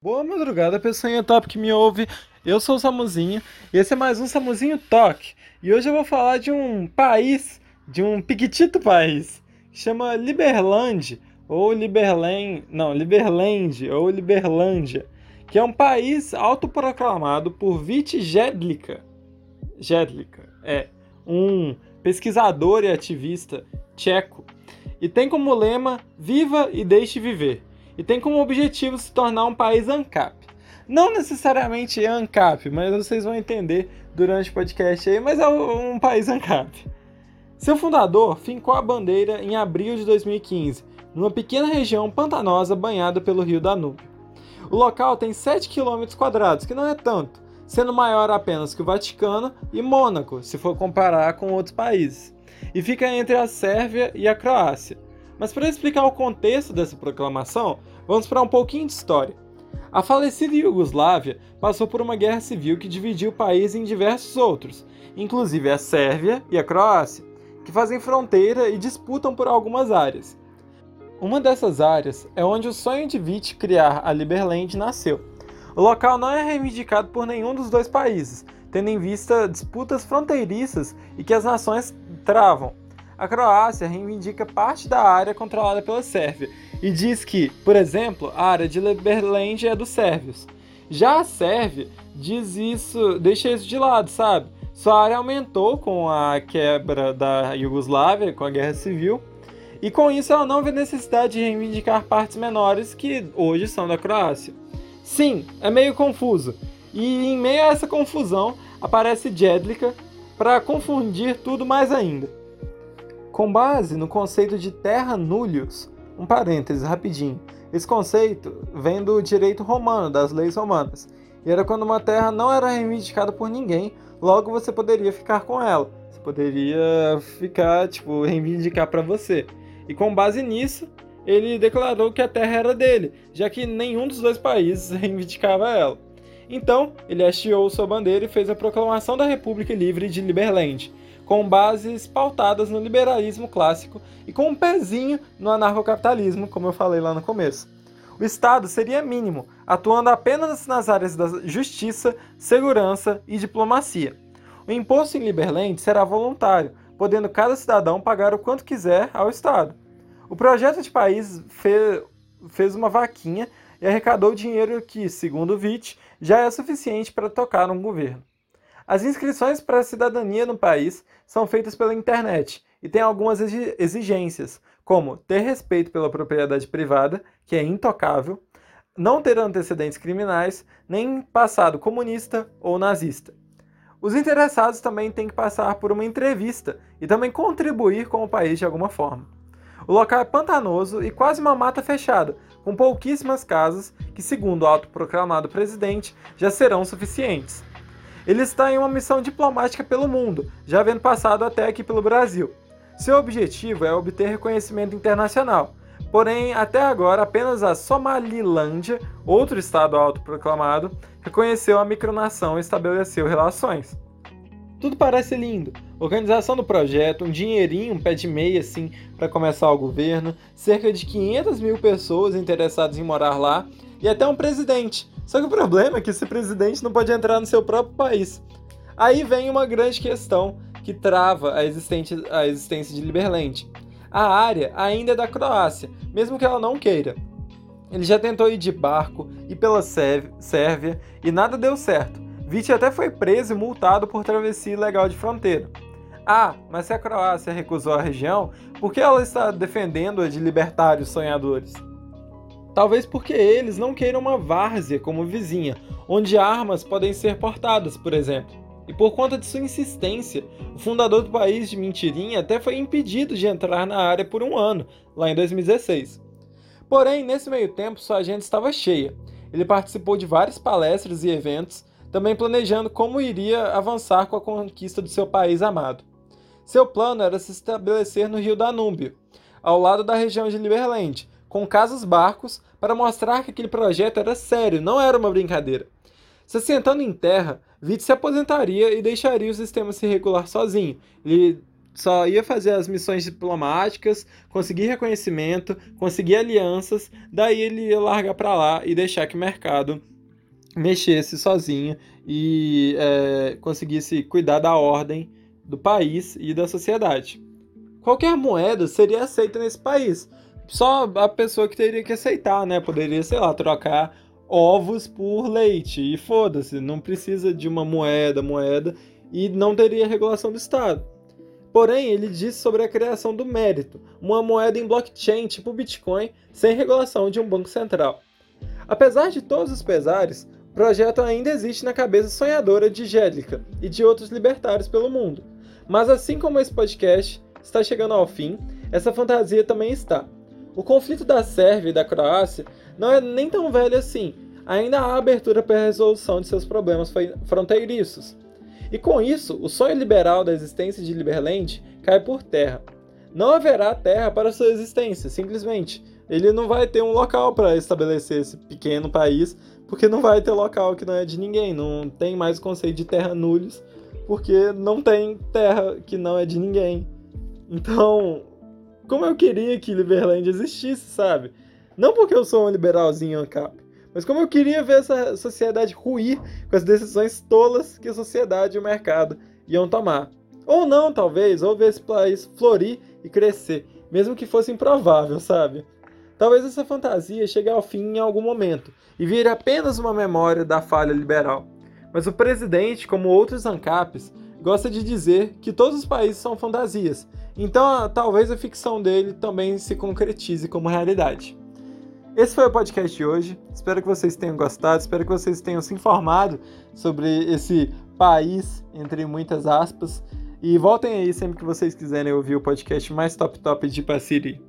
Boa madrugada, pessoinha top que me ouve. Eu sou o Samuzinho e esse é mais um Samuzinho Talk. E hoje eu vou falar de um país, de um piquitito país, chama Liberland ou Liberland, não, Liberland ou Liberlândia, que é um país autoproclamado por Vít Jedlica. Jedlica é um pesquisador e ativista tcheco e tem como lema Viva e deixe viver e tem como objetivo se tornar um país ANCAP. Não necessariamente ANCAP, mas vocês vão entender durante o podcast aí, mas é um país ANCAP. Seu fundador fincou a bandeira em abril de 2015, numa pequena região pantanosa banhada pelo rio Danúbio. O local tem 7 km que não é tanto, sendo maior apenas que o Vaticano e Mônaco, se for comparar com outros países. E fica entre a Sérvia e a Croácia. Mas para explicar o contexto dessa proclamação, vamos para um pouquinho de história. A falecida Iugoslávia passou por uma guerra civil que dividiu o país em diversos outros, inclusive a Sérvia e a Croácia, que fazem fronteira e disputam por algumas áreas. Uma dessas áreas é onde o sonho de Vít criar a Liberland nasceu. O local não é reivindicado por nenhum dos dois países, tendo em vista disputas fronteiriças e que as nações travam, a Croácia reivindica parte da área controlada pela Sérvia e diz que, por exemplo, a área de Liberland é dos sérvios. Já a Sérvia diz isso, deixa isso de lado, sabe? Sua área aumentou com a quebra da Iugoslávia, com a guerra civil, e com isso ela não vê necessidade de reivindicar partes menores que hoje são da Croácia. Sim, é meio confuso. E em meio a essa confusão aparece Jedlica para confundir tudo mais ainda. Com base no conceito de terra nullius, um parêntese rapidinho, esse conceito vem do direito romano, das leis romanas, e era quando uma terra não era reivindicada por ninguém, logo você poderia ficar com ela. Você poderia ficar, tipo, reivindicar para você. E com base nisso, ele declarou que a terra era dele, já que nenhum dos dois países reivindicava ela. Então, ele hasteou sua bandeira e fez a proclamação da República Livre de Liberland, com bases pautadas no liberalismo clássico e com um pezinho no anarcocapitalismo, como eu falei lá no começo. O Estado seria mínimo, atuando apenas nas áreas da justiça, segurança e diplomacia. O imposto em Liberland será voluntário, podendo cada cidadão pagar o quanto quiser ao Estado. O projeto de país fez, uma vaquinha e arrecadou dinheiro que, segundo VIT, já é suficiente para tocar um governo. As inscrições para a cidadania no país são feitas pela internet e têm algumas exigências, como ter respeito pela propriedade privada, que é intocável, não ter antecedentes criminais, nem passado comunista ou nazista. Os interessados também têm que passar por uma entrevista e também contribuir com o país de alguma forma. O local é pantanoso e quase uma mata fechada, com pouquíssimas casas que, segundo o autoproclamado presidente, já serão suficientes. Ele está em uma missão diplomática pelo mundo, já havendo passado até aqui pelo Brasil. Seu objetivo é obter reconhecimento internacional, porém, até agora, apenas a Somalilândia, outro estado autoproclamado, reconheceu a micronação e estabeleceu relações. Tudo parece lindo. Organização do projeto, um dinheirinho, um pé de meia assim para começar o governo, cerca de 500 mil pessoas interessadas em morar lá e até um presidente, só que o problema é que esse presidente não pode entrar no seu próprio país. Aí vem uma grande questão que trava a, a existência de Liberland. A área ainda é da Croácia, mesmo que ela não queira. Ele já tentou ir de barco e pela Sérvia e nada deu certo. Viti até foi preso e multado por travessia ilegal de fronteira. Ah, mas se a Croácia recusou a região, por que ela está defendendo-a de libertários sonhadores? Talvez porque eles não queiram uma várzea como vizinha, onde armas podem ser portadas, por exemplo. E por conta de sua insistência, o fundador do país de Mentirinha até foi impedido de entrar na área por um ano, lá em 2016. Porém, nesse meio tempo, sua agenda estava cheia. Ele participou de várias palestras e eventos, também planejando como iria avançar com a conquista do seu país amado. Seu plano era se estabelecer no rio Danúbio, ao lado da região de Liberland, com casos barcos para mostrar que aquele projeto era sério, não era uma brincadeira. Se assentando em terra, Witt se aposentaria e deixaria o sistema se regular sozinho. Ele só ia fazer as missões diplomáticas, conseguir reconhecimento, conseguir alianças, daí ele ia largar para lá e deixar que o mercado mexesse sozinho e é, conseguisse cuidar da ordem do país e da sociedade. Qualquer moeda seria aceita nesse país. Só a pessoa que teria que aceitar, né? Poderia, sei lá, trocar ovos por leite. E foda-se, não precisa de uma moeda, moeda, e não teria regulação do Estado. Porém, ele disse sobre a criação do mérito, uma moeda em blockchain tipo Bitcoin, sem regulação de um banco central. Apesar de todos os pesares, o projeto ainda existe na cabeça sonhadora de Gélica e de outros libertários pelo mundo. Mas assim como esse podcast está chegando ao fim, essa fantasia também está. O conflito da Sérvia e da Croácia não é nem tão velho assim, ainda há abertura para a resolução de seus problemas fronteiriços. E com isso, o sonho liberal da existência de Liberland cai por terra. Não haverá terra para sua existência, simplesmente. Ele não vai ter um local para estabelecer esse pequeno país, porque não vai ter local que não é de ninguém. Não tem mais conceito de terra nullis, porque não tem terra que não é de ninguém. Então, como eu queria que Liberland existisse, sabe? Não porque eu sou um liberalzinho ANCAP, mas como eu queria ver essa sociedade ruir com as decisões tolas que a sociedade e o mercado iam tomar. Ou não, talvez, ou ver esse país florir e crescer, mesmo que fosse improvável, sabe? Talvez essa fantasia chegue ao fim em algum momento e vire apenas uma memória da falha liberal. Mas o presidente, como outros ANCAPs, gosta de dizer que todos os países são fantasias, então talvez a ficção dele também se concretize como realidade. Esse foi o podcast de hoje. Espero que vocês tenham gostado, espero que vocês tenham se informado sobre esse país, entre muitas aspas. E voltem aí sempre que vocês quiserem ouvir o podcast mais top top de Passiri.